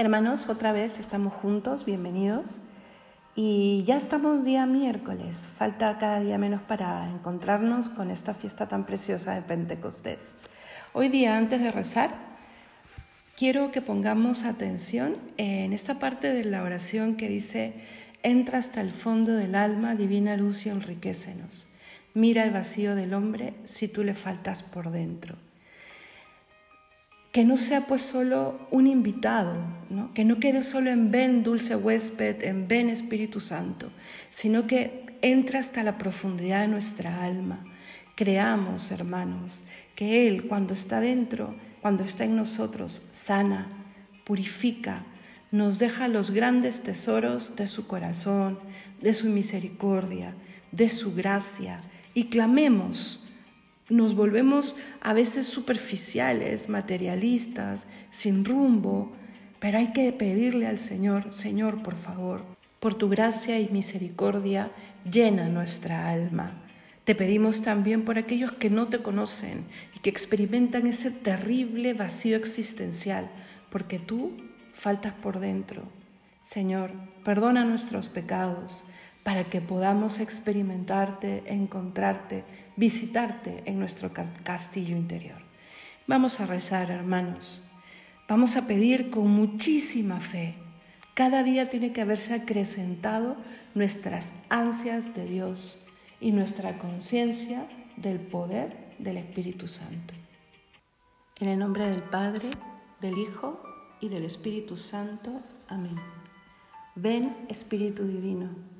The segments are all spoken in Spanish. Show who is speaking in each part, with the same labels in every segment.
Speaker 1: Hermanos, otra vez estamos juntos, bienvenidos. Y ya estamos día miércoles, falta cada día menos para encontrarnos con esta fiesta tan preciosa de Pentecostés. Hoy día, antes de rezar, quiero que pongamos atención en esta parte de la oración que dice, entra hasta el fondo del alma, divina luz y enriquecenos. Mira el vacío del hombre si tú le faltas por dentro que no sea pues solo un invitado, ¿no? que no quede solo en ven dulce huésped, en ven Espíritu Santo, sino que entra hasta la profundidad de nuestra alma. Creamos, hermanos, que Él cuando está dentro, cuando está en nosotros, sana, purifica, nos deja los grandes tesoros de su corazón, de su misericordia, de su gracia, y clamemos nos volvemos a veces superficiales, materialistas, sin rumbo, pero hay que pedirle al Señor, Señor, por favor, por tu gracia y misericordia, llena nuestra alma. Te pedimos también por aquellos que no te conocen y que experimentan ese terrible vacío existencial, porque tú faltas por dentro. Señor, perdona nuestros pecados, para que podamos experimentarte, encontrarte, visitarte en nuestro castillo interior. Vamos a rezar, hermanos. Vamos a pedir con muchísima fe. Cada día tiene que haberse acrecentado nuestras ansias de Dios y nuestra conciencia del poder del Espíritu Santo. En el nombre del Padre, del Hijo y del Espíritu Santo. Amén. Ven, Espíritu Divino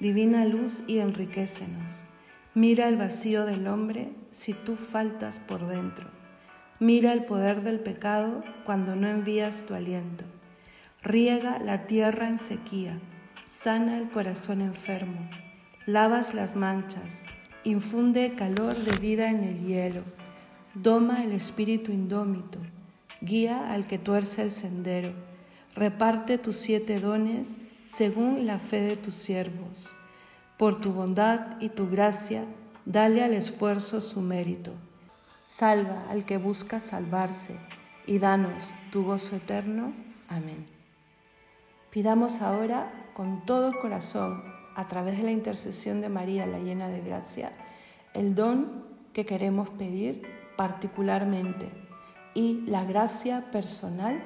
Speaker 1: divina luz y enriquecenos. Mira el vacío del hombre si tú faltas por dentro. Mira el poder del pecado cuando no envías tu aliento. Riega la tierra en sequía, sana el corazón enfermo, lavas las manchas, infunde calor de vida en el hielo, doma el espíritu indómito, guía al que tuerce el sendero, reparte tus siete dones según la fe de tus siervos. Por tu bondad y tu gracia, dale al esfuerzo su mérito. Salva al que busca salvarse y danos tu gozo eterno. Amén. Pidamos ahora con todo corazón, a través de la intercesión de María, la llena de gracia, el don que queremos pedir particularmente y la gracia personal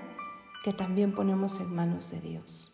Speaker 1: que también ponemos en manos de Dios.